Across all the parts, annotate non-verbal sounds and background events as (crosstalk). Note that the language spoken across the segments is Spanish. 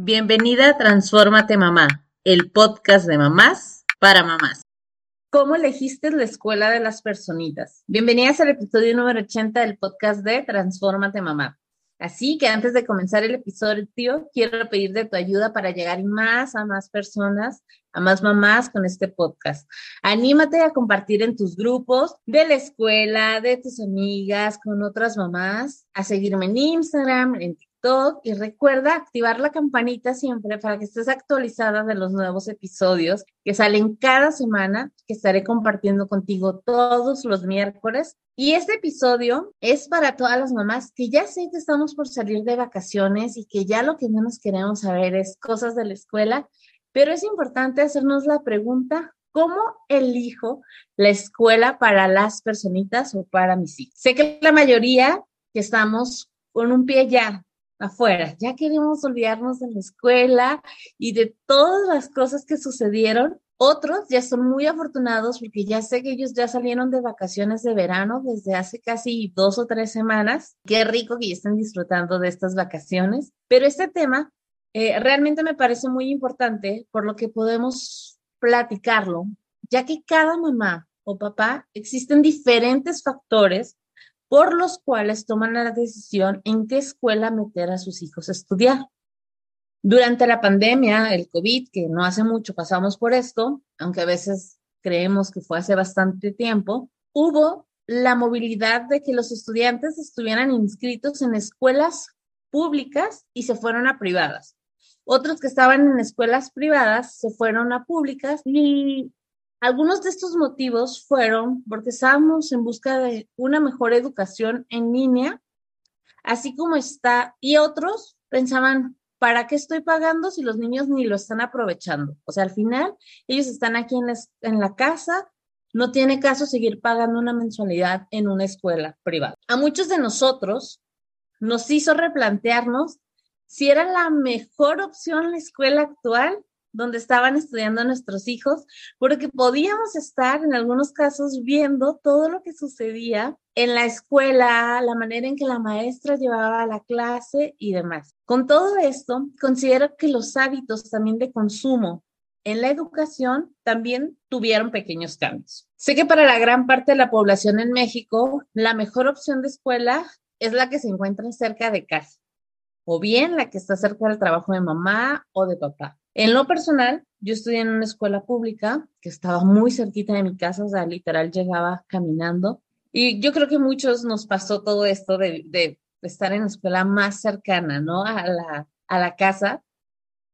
Bienvenida a Transfórmate Mamá, el podcast de mamás para mamás. ¿Cómo elegiste la escuela de las personitas? Bienvenidas al episodio número 80 del podcast de Transfórmate Mamá. Así que antes de comenzar el episodio, quiero pedirte tu ayuda para llegar más a más personas, a más mamás con este podcast. Anímate a compartir en tus grupos de la escuela, de tus amigas, con otras mamás, a seguirme en Instagram, en y recuerda activar la campanita siempre para que estés actualizada de los nuevos episodios que salen cada semana, que estaré compartiendo contigo todos los miércoles. Y este episodio es para todas las mamás que ya sé que estamos por salir de vacaciones y que ya lo que menos queremos saber es cosas de la escuela, pero es importante hacernos la pregunta, ¿Cómo elijo la escuela para las personitas o para mis hijos? Sé que la mayoría que estamos con un pie ya afuera. Ya queremos olvidarnos de la escuela y de todas las cosas que sucedieron. Otros ya son muy afortunados porque ya sé que ellos ya salieron de vacaciones de verano desde hace casi dos o tres semanas. Qué rico que ya estén disfrutando de estas vacaciones. Pero este tema eh, realmente me parece muy importante por lo que podemos platicarlo, ya que cada mamá o papá existen diferentes factores por los cuales toman la decisión en qué escuela meter a sus hijos a estudiar. Durante la pandemia, el COVID, que no hace mucho pasamos por esto, aunque a veces creemos que fue hace bastante tiempo, hubo la movilidad de que los estudiantes estuvieran inscritos en escuelas públicas y se fueron a privadas. Otros que estaban en escuelas privadas se fueron a públicas y algunos de estos motivos fueron porque estábamos en busca de una mejor educación en línea, así como está, y otros pensaban, ¿para qué estoy pagando si los niños ni lo están aprovechando? O sea, al final, ellos están aquí en la, en la casa, no tiene caso seguir pagando una mensualidad en una escuela privada. A muchos de nosotros nos hizo replantearnos si era la mejor opción la escuela actual donde estaban estudiando nuestros hijos, porque podíamos estar en algunos casos viendo todo lo que sucedía en la escuela, la manera en que la maestra llevaba la clase y demás. Con todo esto, considero que los hábitos también de consumo en la educación también tuvieron pequeños cambios. Sé que para la gran parte de la población en México, la mejor opción de escuela es la que se encuentra cerca de casa, o bien la que está cerca del trabajo de mamá o de papá. En lo personal, yo estudié en una escuela pública que estaba muy cerquita de mi casa, o sea, literal llegaba caminando. Y yo creo que muchos nos pasó todo esto de, estar en la escuela más cercana, ¿no? A la, a la casa.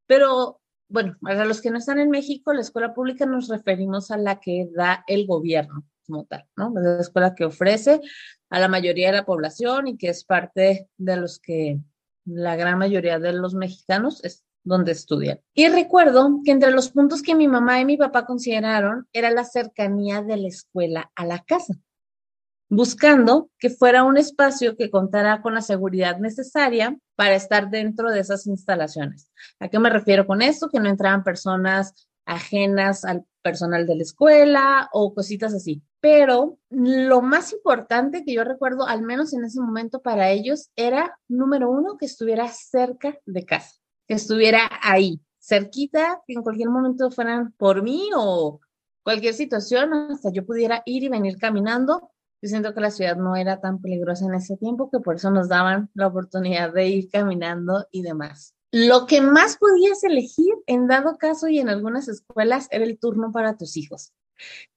Pero bueno, para los que no están en México, la escuela pública nos referimos a la que da el gobierno como tal, ¿no? La escuela que ofrece a la mayoría de la población y que es parte de los que la gran mayoría de los mexicanos es, donde estudian. Y recuerdo que entre los puntos que mi mamá y mi papá consideraron era la cercanía de la escuela a la casa, buscando que fuera un espacio que contara con la seguridad necesaria para estar dentro de esas instalaciones. ¿A qué me refiero con esto? Que no entraban personas ajenas al personal de la escuela o cositas así. Pero lo más importante que yo recuerdo, al menos en ese momento para ellos, era, número uno, que estuviera cerca de casa estuviera ahí, cerquita, que en cualquier momento fueran por mí o cualquier situación, hasta yo pudiera ir y venir caminando. Yo siento que la ciudad no era tan peligrosa en ese tiempo, que por eso nos daban la oportunidad de ir caminando y demás. Lo que más podías elegir en dado caso y en algunas escuelas era el turno para tus hijos.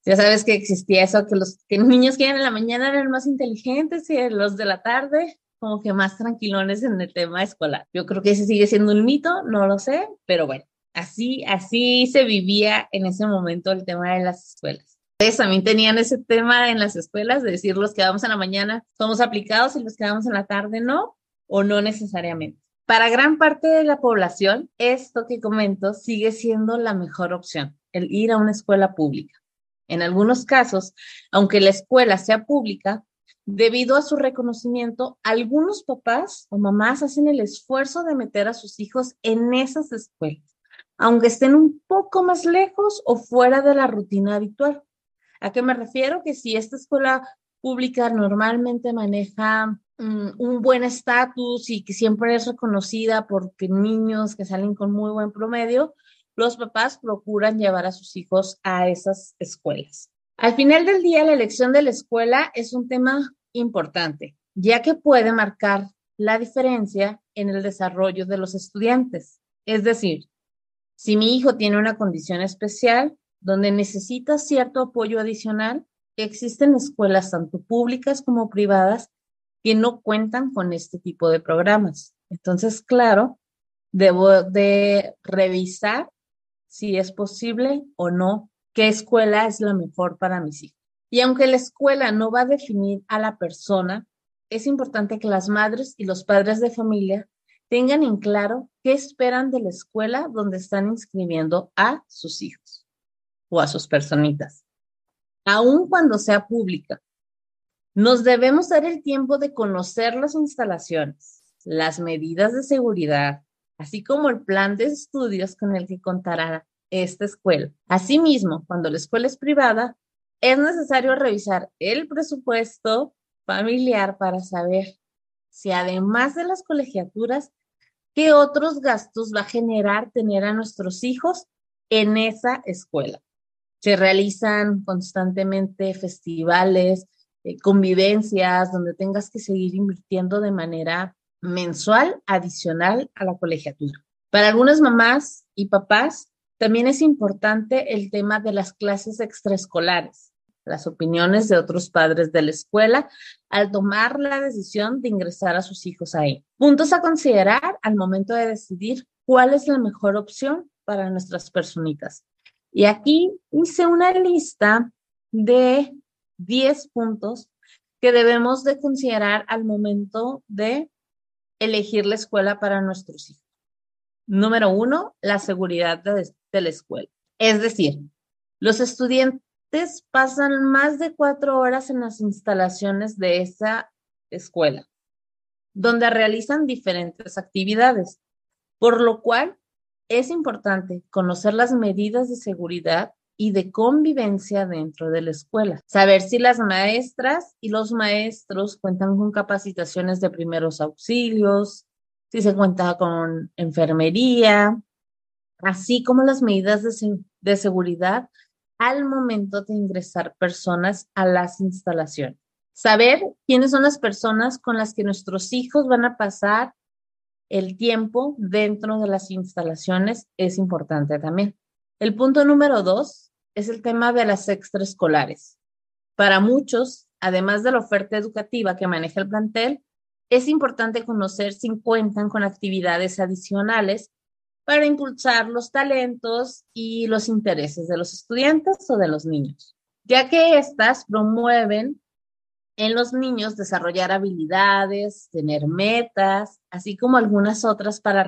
Ya sabes que existía eso, que los que niños que iban en la mañana eran más inteligentes y los de la tarde como que más tranquilones en el tema escolar. Yo creo que ese sigue siendo un mito, no lo sé, pero bueno, así, así se vivía en ese momento el tema de las escuelas. Ustedes también tenían ese tema en las escuelas de decir los que vamos en la mañana somos aplicados y los que vamos en la tarde no, o no necesariamente. Para gran parte de la población, esto que comento sigue siendo la mejor opción, el ir a una escuela pública. En algunos casos, aunque la escuela sea pública, Debido a su reconocimiento, algunos papás o mamás hacen el esfuerzo de meter a sus hijos en esas escuelas, aunque estén un poco más lejos o fuera de la rutina habitual. ¿A qué me refiero? Que si esta escuela pública normalmente maneja mm, un buen estatus y que siempre es reconocida porque niños que salen con muy buen promedio, los papás procuran llevar a sus hijos a esas escuelas. Al final del día, la elección de la escuela es un tema importante, ya que puede marcar la diferencia en el desarrollo de los estudiantes. Es decir, si mi hijo tiene una condición especial donde necesita cierto apoyo adicional, existen escuelas tanto públicas como privadas que no cuentan con este tipo de programas. Entonces, claro, debo de revisar si es posible o no qué escuela es la mejor para mis hijos. Y aunque la escuela no va a definir a la persona, es importante que las madres y los padres de familia tengan en claro qué esperan de la escuela donde están inscribiendo a sus hijos o a sus personitas, aun cuando sea pública. Nos debemos dar el tiempo de conocer las instalaciones, las medidas de seguridad, así como el plan de estudios con el que contará esta escuela. Asimismo, cuando la escuela es privada, es necesario revisar el presupuesto familiar para saber si además de las colegiaturas ¿Qué otros gastos va a generar tener a nuestros hijos en esa escuela? Se realizan constantemente festivales, eh, convivencias, donde tengas que seguir invirtiendo de manera mensual adicional a la colegiatura. Para algunas mamás y papás, también es importante el tema de las clases extraescolares las opiniones de otros padres de la escuela al tomar la decisión de ingresar a sus hijos ahí. Puntos a considerar al momento de decidir cuál es la mejor opción para nuestras personitas. Y aquí hice una lista de 10 puntos que debemos de considerar al momento de elegir la escuela para nuestros hijos. Número uno, la seguridad de, de la escuela. Es decir, los estudiantes pasan más de cuatro horas en las instalaciones de esa escuela, donde realizan diferentes actividades, por lo cual es importante conocer las medidas de seguridad y de convivencia dentro de la escuela. Saber si las maestras y los maestros cuentan con capacitaciones de primeros auxilios, si se cuenta con enfermería, así como las medidas de, de seguridad al momento de ingresar personas a las instalaciones. Saber quiénes son las personas con las que nuestros hijos van a pasar el tiempo dentro de las instalaciones es importante también. El punto número dos es el tema de las extraescolares. Para muchos, además de la oferta educativa que maneja el plantel, es importante conocer si cuentan con actividades adicionales para impulsar los talentos y los intereses de los estudiantes o de los niños, ya que éstas promueven en los niños desarrollar habilidades, tener metas, así como algunas otras para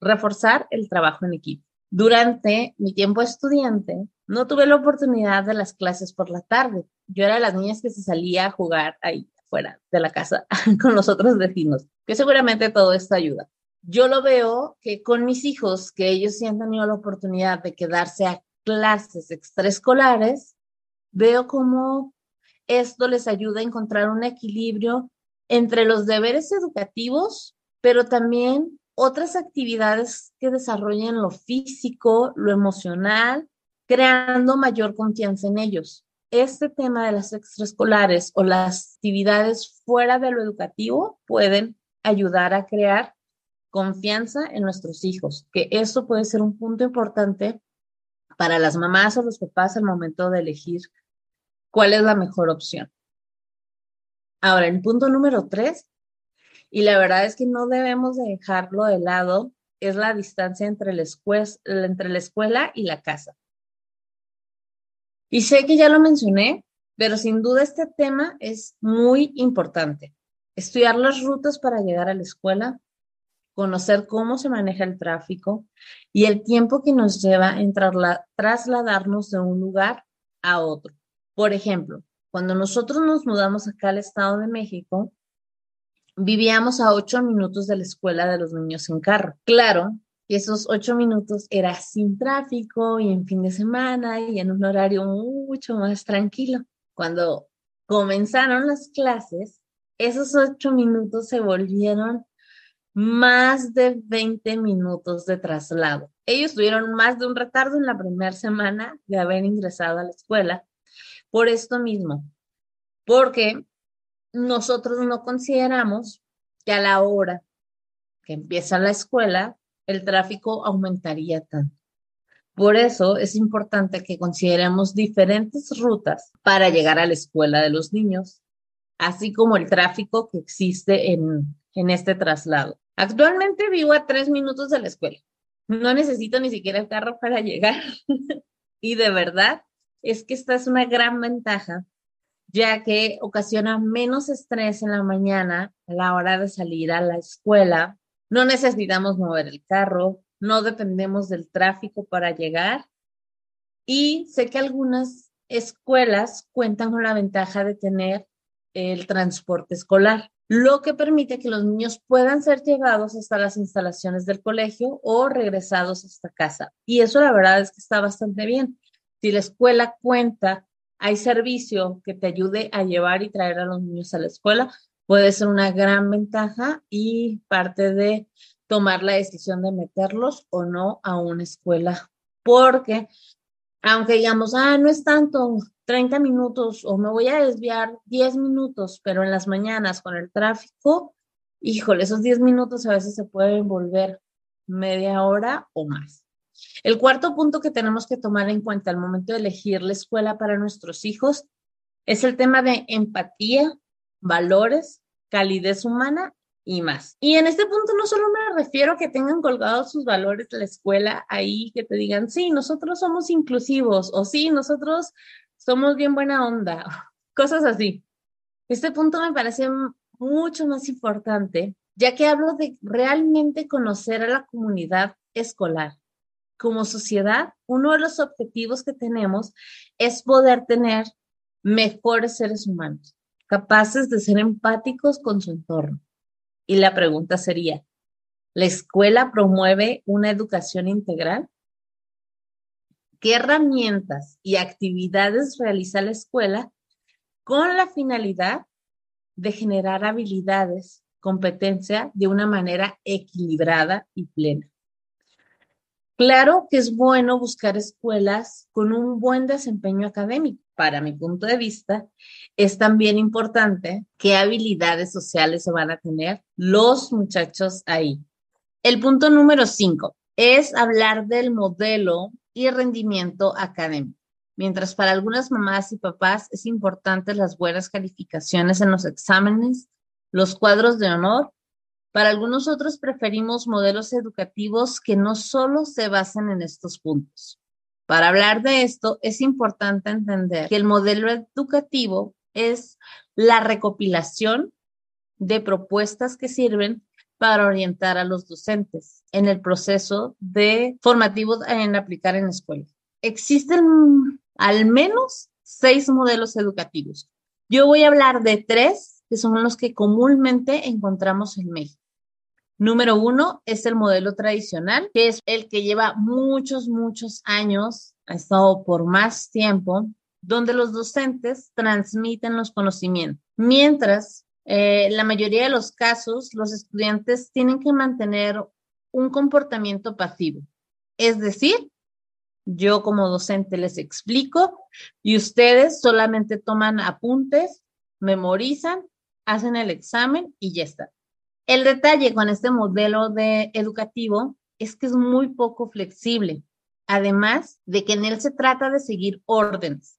reforzar el trabajo en equipo. Durante mi tiempo estudiante, no tuve la oportunidad de las clases por la tarde. Yo era de las niñas que se salía a jugar ahí fuera de la casa (laughs) con los otros vecinos, que seguramente todo esto ayuda yo lo veo que con mis hijos, que ellos sí han tenido la oportunidad de quedarse a clases extraescolares, veo cómo esto les ayuda a encontrar un equilibrio entre los deberes educativos, pero también otras actividades que desarrollen lo físico, lo emocional, creando mayor confianza en ellos. Este tema de las extraescolares o las actividades fuera de lo educativo pueden ayudar a crear confianza en nuestros hijos, que eso puede ser un punto importante para las mamás o los papás al momento de elegir cuál es la mejor opción. Ahora, el punto número tres, y la verdad es que no debemos dejarlo de lado, es la distancia entre la, entre la escuela y la casa. Y sé que ya lo mencioné, pero sin duda este tema es muy importante. Estudiar las rutas para llegar a la escuela, conocer cómo se maneja el tráfico y el tiempo que nos lleva en trasladarnos de un lugar a otro. Por ejemplo, cuando nosotros nos mudamos acá al Estado de México, vivíamos a ocho minutos de la escuela de los niños en carro. Claro que esos ocho minutos era sin tráfico y en fin de semana y en un horario mucho más tranquilo. Cuando comenzaron las clases, esos ocho minutos se volvieron más de 20 minutos de traslado. Ellos tuvieron más de un retardo en la primera semana de haber ingresado a la escuela por esto mismo, porque nosotros no consideramos que a la hora que empieza la escuela, el tráfico aumentaría tanto. Por eso es importante que consideremos diferentes rutas para llegar a la escuela de los niños, así como el tráfico que existe en, en este traslado. Actualmente vivo a tres minutos de la escuela. No necesito ni siquiera el carro para llegar. (laughs) y de verdad es que esta es una gran ventaja, ya que ocasiona menos estrés en la mañana a la hora de salir a la escuela. No necesitamos mover el carro, no dependemos del tráfico para llegar. Y sé que algunas escuelas cuentan con la ventaja de tener el transporte escolar lo que permite que los niños puedan ser llevados hasta las instalaciones del colegio o regresados hasta casa. Y eso la verdad es que está bastante bien. Si la escuela cuenta, hay servicio que te ayude a llevar y traer a los niños a la escuela, puede ser una gran ventaja y parte de tomar la decisión de meterlos o no a una escuela. Porque aunque digamos, ah, no es tanto, 30 minutos o me voy a desviar 10 minutos, pero en las mañanas con el tráfico, híjole, esos 10 minutos a veces se pueden volver media hora o más. El cuarto punto que tenemos que tomar en cuenta al momento de elegir la escuela para nuestros hijos es el tema de empatía, valores, calidez humana y más. Y en este punto no solo me refiero a que tengan colgados sus valores la escuela ahí, que te digan, sí, nosotros somos inclusivos o sí, nosotros somos bien buena onda, (laughs) cosas así. Este punto me parece mucho más importante, ya que hablo de realmente conocer a la comunidad escolar. Como sociedad, uno de los objetivos que tenemos es poder tener mejores seres humanos, capaces de ser empáticos con su entorno y la pregunta sería, ¿la escuela promueve una educación integral? ¿Qué herramientas y actividades realiza la escuela con la finalidad de generar habilidades, competencia de una manera equilibrada y plena? Claro que es bueno buscar escuelas con un buen desempeño académico. Para mi punto de vista, es también importante qué habilidades sociales se van a tener los muchachos ahí. El punto número cinco es hablar del modelo y rendimiento académico. Mientras para algunas mamás y papás es importante las buenas calificaciones en los exámenes, los cuadros de honor para algunos otros preferimos modelos educativos que no solo se basan en estos puntos. Para hablar de esto, es importante entender que el modelo educativo es la recopilación de propuestas que sirven para orientar a los docentes en el proceso de formativo en aplicar en la escuela. Existen al menos seis modelos educativos. Yo voy a hablar de tres que son los que comúnmente encontramos en México. Número uno es el modelo tradicional, que es el que lleva muchos, muchos años, ha estado por más tiempo, donde los docentes transmiten los conocimientos, mientras eh, la mayoría de los casos los estudiantes tienen que mantener un comportamiento pasivo. Es decir, yo como docente les explico y ustedes solamente toman apuntes, memorizan, hacen el examen y ya está. El detalle con este modelo de educativo es que es muy poco flexible, además de que en él se trata de seguir órdenes,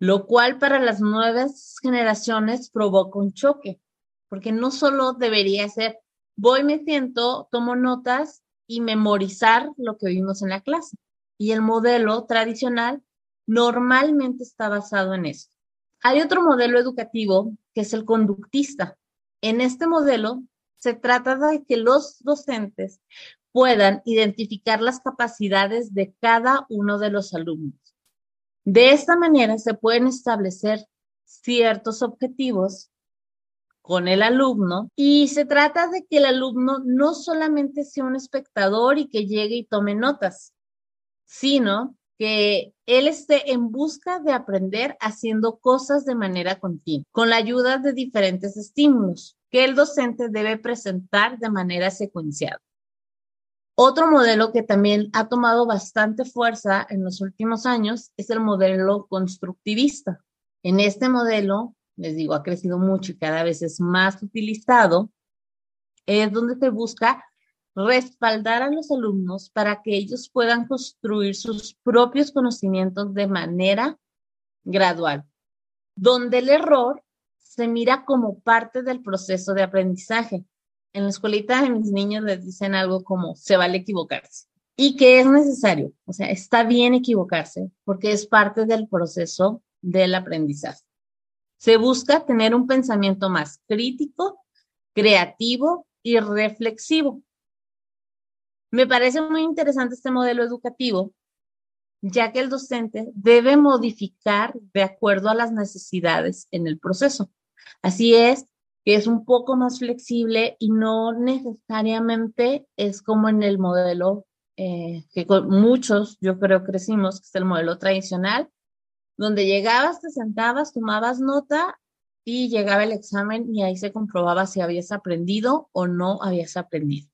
lo cual para las nuevas generaciones provoca un choque, porque no solo debería ser voy, me siento, tomo notas y memorizar lo que vimos en la clase. Y el modelo tradicional normalmente está basado en eso. Hay otro modelo educativo que es el conductista, en este modelo se trata de que los docentes puedan identificar las capacidades de cada uno de los alumnos. De esta manera se pueden establecer ciertos objetivos con el alumno y se trata de que el alumno no solamente sea un espectador y que llegue y tome notas, sino que él esté en busca de aprender haciendo cosas de manera continua, con la ayuda de diferentes estímulos que el docente debe presentar de manera secuenciada. Otro modelo que también ha tomado bastante fuerza en los últimos años es el modelo constructivista. En este modelo, les digo, ha crecido mucho y cada vez es más utilizado, es donde se busca respaldar a los alumnos para que ellos puedan construir sus propios conocimientos de manera gradual, donde el error se mira como parte del proceso de aprendizaje. En la escuelita de mis niños les dicen algo como se vale equivocarse y que es necesario, o sea, está bien equivocarse porque es parte del proceso del aprendizaje. Se busca tener un pensamiento más crítico, creativo y reflexivo. Me parece muy interesante este modelo educativo, ya que el docente debe modificar de acuerdo a las necesidades en el proceso. Así es, que es un poco más flexible y no necesariamente es como en el modelo eh, que con muchos, yo creo, crecimos, que es el modelo tradicional, donde llegabas, te sentabas, tomabas nota y llegaba el examen y ahí se comprobaba si habías aprendido o no habías aprendido.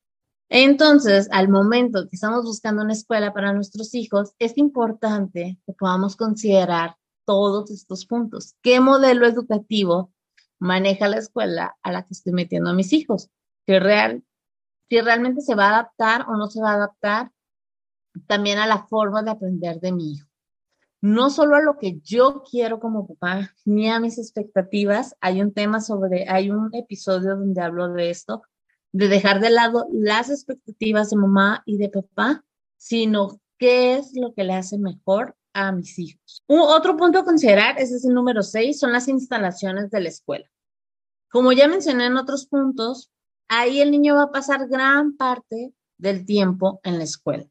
Entonces, al momento que estamos buscando una escuela para nuestros hijos, es importante que podamos considerar todos estos puntos. ¿Qué modelo educativo maneja la escuela a la que estoy metiendo a mis hijos? ¿Que real, si realmente se va a adaptar o no se va a adaptar también a la forma de aprender de mi hijo no solo a lo que yo quiero como papá, ni a mis expectativas. Hay un tema sobre, hay un episodio donde hablo de esto, de dejar de lado las expectativas de mamá y de papá, sino qué es lo que le hace mejor a mis hijos. Un, otro punto a considerar, ese es el número seis, son las instalaciones de la escuela. Como ya mencioné en otros puntos, ahí el niño va a pasar gran parte del tiempo en la escuela.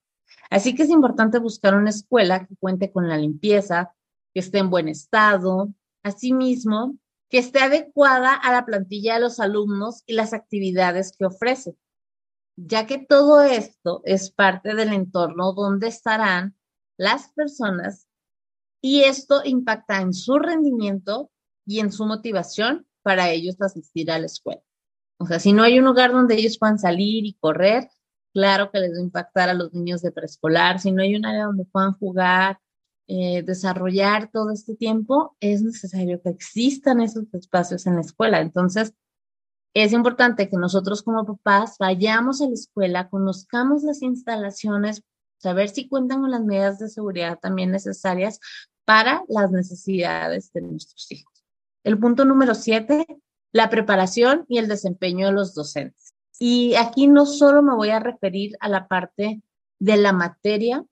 Así que es importante buscar una escuela que cuente con la limpieza, que esté en buen estado, asimismo, que esté adecuada a la plantilla de los alumnos y las actividades que ofrece, ya que todo esto es parte del entorno donde estarán las personas y esto impacta en su rendimiento y en su motivación para ellos asistir a la escuela. O sea, si no hay un lugar donde ellos puedan salir y correr, claro que les va a impactar a los niños de preescolar. Si no hay un área donde puedan jugar, eh, desarrollar todo este tiempo, es necesario que existan esos espacios en la escuela. Entonces, es importante que nosotros como papás vayamos a la escuela, conozcamos las instalaciones, saber si cuentan con las medidas de seguridad también necesarias para las necesidades de nuestros hijos. El punto número siete, la preparación y el desempeño de los docentes. Y aquí no solo me voy a referir a la parte de la materia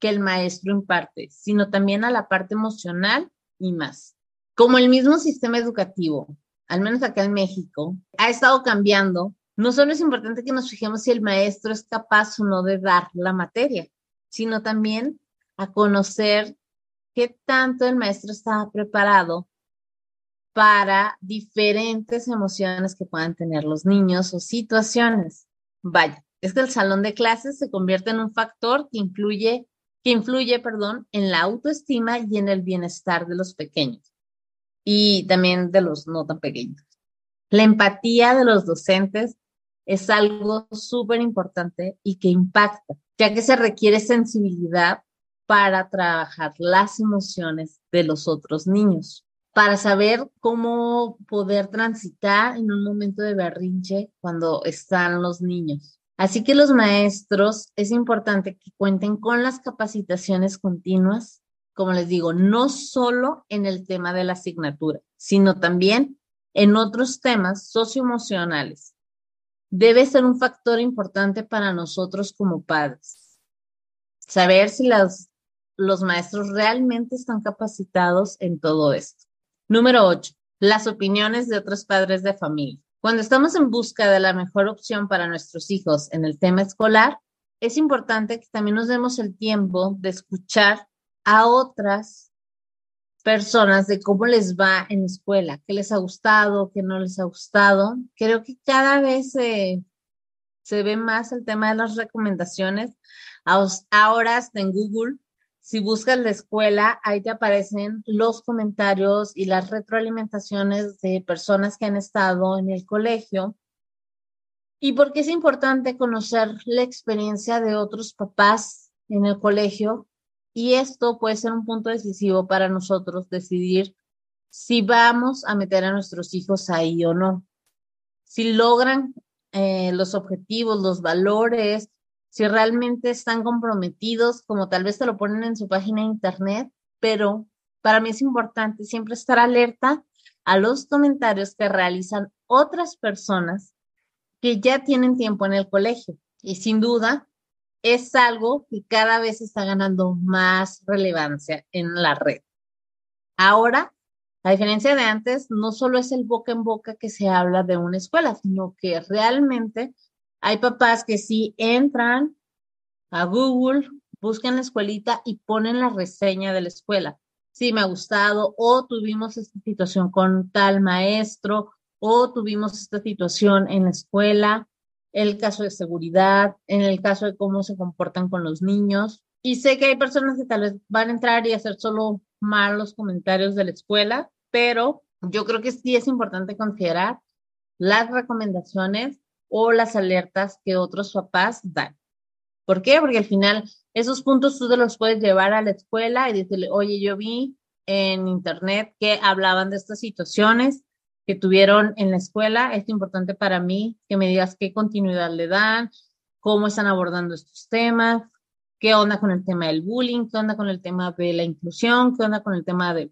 que el maestro imparte, sino también a la parte emocional y más. Como el mismo sistema educativo, al menos acá en México, ha estado cambiando, no solo es importante que nos fijemos si el maestro es capaz o no de dar la materia, sino también a conocer qué tanto el maestro está preparado para diferentes emociones que puedan tener los niños o situaciones. Vaya, es que el salón de clases se convierte en un factor que influye, que influye, perdón, en la autoestima y en el bienestar de los pequeños y también de los no tan pequeños. La empatía de los docentes es algo súper importante y que impacta, ya que se requiere sensibilidad para trabajar las emociones de los otros niños para saber cómo poder transitar en un momento de berrinche cuando están los niños. Así que los maestros es importante que cuenten con las capacitaciones continuas, como les digo, no solo en el tema de la asignatura, sino también en otros temas socioemocionales. Debe ser un factor importante para nosotros como padres. Saber si los maestros realmente están capacitados en todo esto. Número 8. Las opiniones de otros padres de familia. Cuando estamos en busca de la mejor opción para nuestros hijos en el tema escolar, es importante que también nos demos el tiempo de escuchar a otras personas de cómo les va en escuela, qué les ha gustado, qué no les ha gustado. Creo que cada vez se ve más el tema de las recomendaciones. Ahora hasta en Google si buscas la escuela, ahí te aparecen los comentarios y las retroalimentaciones de personas que han estado en el colegio. Y porque es importante conocer la experiencia de otros papás en el colegio y esto puede ser un punto decisivo para nosotros decidir si vamos a meter a nuestros hijos ahí o no. Si logran eh, los objetivos, los valores, si realmente están comprometidos, como tal vez te lo ponen en su página de internet, pero para mí es importante siempre estar alerta a los comentarios que realizan otras personas que ya tienen tiempo en el colegio. Y sin duda, es algo que cada vez está ganando más relevancia en la red. Ahora, a diferencia de antes, no solo es el boca en boca que se habla de una escuela, sino que realmente hay papás que sí entran a Google, buscan la escuelita y ponen la reseña de la escuela. Sí, me ha gustado, o tuvimos esta situación con tal maestro, o tuvimos esta situación en la escuela, el caso de seguridad, en el caso de cómo se comportan con los niños. Y sé que hay personas que tal vez van a entrar y hacer solo malos comentarios de la escuela, pero yo creo que sí es importante considerar las recomendaciones o las alertas que otros papás dan. ¿Por qué? Porque al final esos puntos tú te los puedes llevar a la escuela y decirle, oye, yo vi en internet que hablaban de estas situaciones que tuvieron en la escuela. Es importante para mí que me digas qué continuidad le dan, cómo están abordando estos temas, qué onda con el tema del bullying, qué onda con el tema de la inclusión, qué onda con el tema de,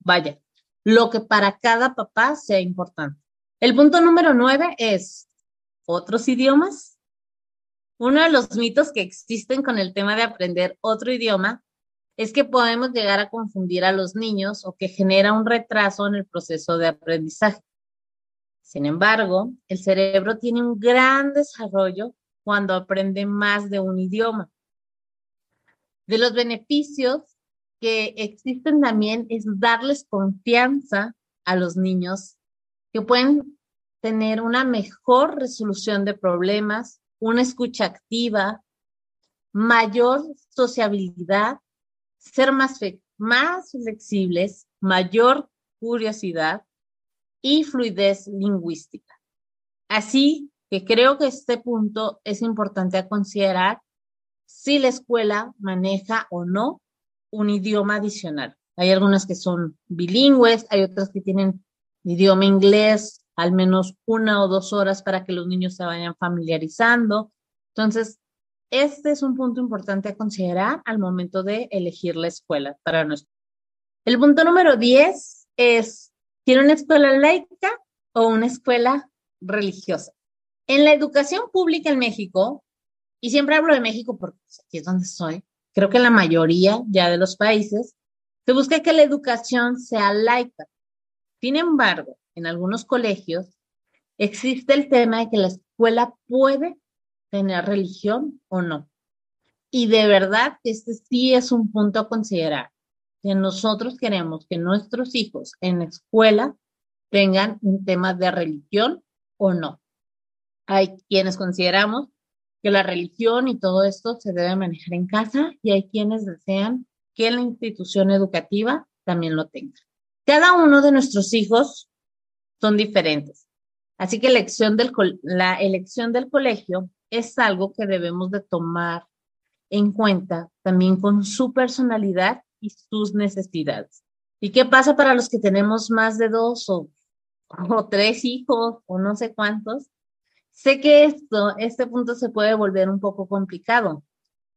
vaya, lo que para cada papá sea importante. El punto número nueve es, otros idiomas? Uno de los mitos que existen con el tema de aprender otro idioma es que podemos llegar a confundir a los niños o que genera un retraso en el proceso de aprendizaje. Sin embargo, el cerebro tiene un gran desarrollo cuando aprende más de un idioma. De los beneficios que existen también es darles confianza a los niños que pueden tener una mejor resolución de problemas, una escucha activa, mayor sociabilidad, ser más, más flexibles, mayor curiosidad y fluidez lingüística. Así que creo que este punto es importante a considerar si la escuela maneja o no un idioma adicional. Hay algunas que son bilingües, hay otras que tienen idioma inglés, al menos una o dos horas para que los niños se vayan familiarizando. Entonces, este es un punto importante a considerar al momento de elegir la escuela para nuestro. El punto número 10 es, ¿tiene una escuela laica o una escuela religiosa? En la educación pública en México, y siempre hablo de México porque aquí es donde estoy, creo que la mayoría ya de los países, se busca que la educación sea laica. Sin embargo, en algunos colegios, existe el tema de que la escuela puede tener religión o no. Y de verdad, este sí es un punto a considerar. Que nosotros queremos que nuestros hijos en la escuela tengan un tema de religión o no. Hay quienes consideramos que la religión y todo esto se debe manejar en casa y hay quienes desean que la institución educativa también lo tenga. Cada uno de nuestros hijos son diferentes. Así que elección del, la elección del colegio es algo que debemos de tomar en cuenta también con su personalidad y sus necesidades. ¿Y qué pasa para los que tenemos más de dos o, (laughs) o tres hijos o no sé cuántos? Sé que esto, este punto se puede volver un poco complicado,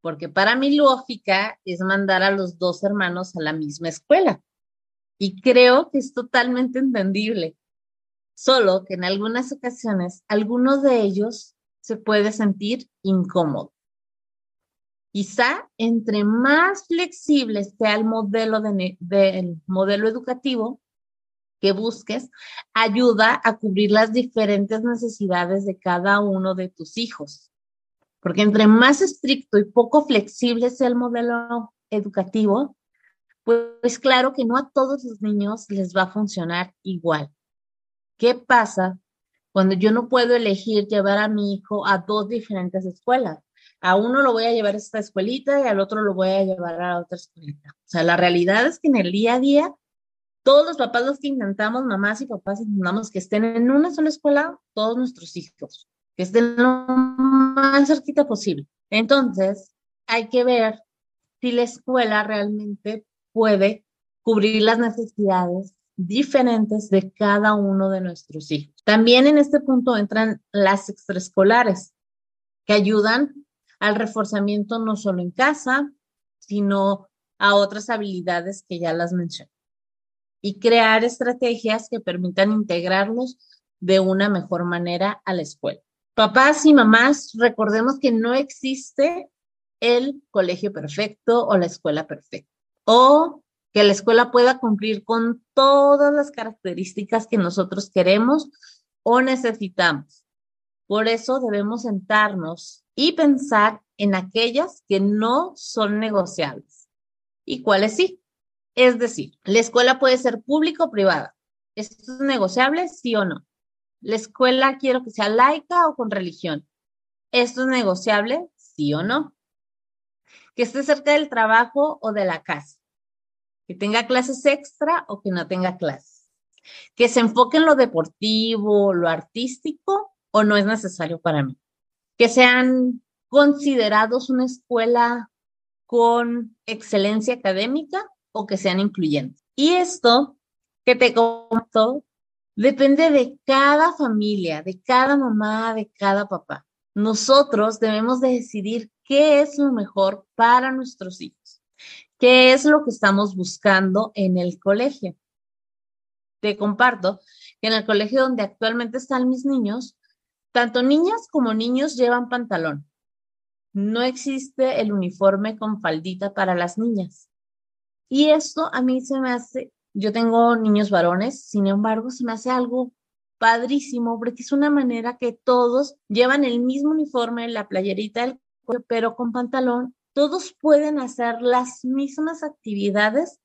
porque para mi lógica es mandar a los dos hermanos a la misma escuela. Y creo que es totalmente entendible solo que en algunas ocasiones algunos de ellos se puede sentir incómodo. Quizá entre más flexible sea el modelo, del modelo educativo que busques, ayuda a cubrir las diferentes necesidades de cada uno de tus hijos. Porque entre más estricto y poco flexible sea el modelo educativo, pues claro que no a todos los niños les va a funcionar igual. ¿Qué pasa cuando yo no puedo elegir llevar a mi hijo a dos diferentes escuelas? a uno lo voy a llevar a esta escuelita y al otro lo voy a llevar a otra escuelita. O sea, la realidad es que en el día a día, todos los papás los que intentamos, mamás y papás intentamos que estén en una sola escuela, todos nuestros hijos, que estén lo más cerquita posible. Entonces, hay que ver si la escuela realmente puede cubrir las necesidades diferentes de cada uno de nuestros hijos. También en este punto entran las extraescolares, que ayudan al reforzamiento no solo en casa, sino a otras habilidades que ya las mencioné. Y crear estrategias que permitan integrarlos de una mejor manera a la escuela. Papás y mamás, recordemos que no existe el colegio perfecto o la escuela perfecta. O que la escuela pueda cumplir con todas las características que nosotros queremos o necesitamos. Por eso debemos sentarnos y pensar en aquellas que no son negociables y cuáles sí. Es decir, la escuela puede ser pública o privada. ¿Esto es negociable, sí o no? La escuela quiero que sea laica o con religión. ¿Esto es negociable, sí o no? Que esté cerca del trabajo o de la casa que tenga clases extra o que no tenga clases, que se enfoque en lo deportivo, lo artístico o no es necesario para mí, que sean considerados una escuela con excelencia académica o que sean incluyentes. Y esto que te comento depende de cada familia, de cada mamá, de cada papá. Nosotros debemos de decidir qué es lo mejor para nuestros hijos. ¿Qué es lo que estamos buscando en el colegio? Te comparto que en el colegio donde actualmente están mis niños, tanto niñas como niños llevan pantalón. No existe el uniforme con faldita para las niñas. Y esto a mí se me hace, yo tengo niños varones, sin embargo, se me hace algo padrísimo porque es una manera que todos llevan el mismo uniforme, la playerita, el pero con pantalón todos pueden hacer las mismas actividades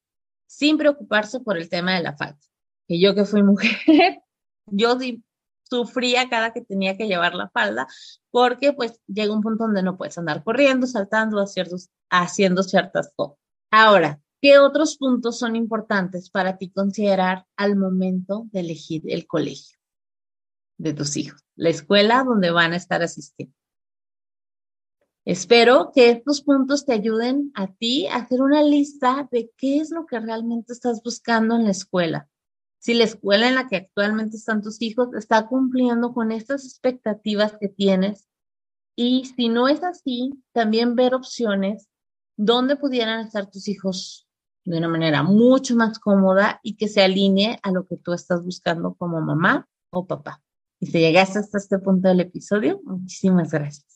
sin preocuparse por el tema de la falta. Que yo que fui (laughs) mujer, yo sufría cada que tenía que llevar la falda, porque pues llega un punto donde no puedes andar corriendo, saltando, haciendo ciertas cosas. Ahora, ¿qué otros puntos son importantes para ti considerar al momento de elegir el colegio de tus hijos, la escuela donde van a estar asistiendo? Espero que estos puntos te ayuden a ti a hacer una lista de qué es lo que realmente estás buscando en la escuela. Si la escuela en la que actualmente están tus hijos está cumpliendo con estas expectativas que tienes. Y si no es así, también ver opciones donde pudieran estar tus hijos de una manera mucho más cómoda y que se alinee a lo que tú estás buscando como mamá o papá. Y si llegaste hasta este punto del episodio, muchísimas gracias.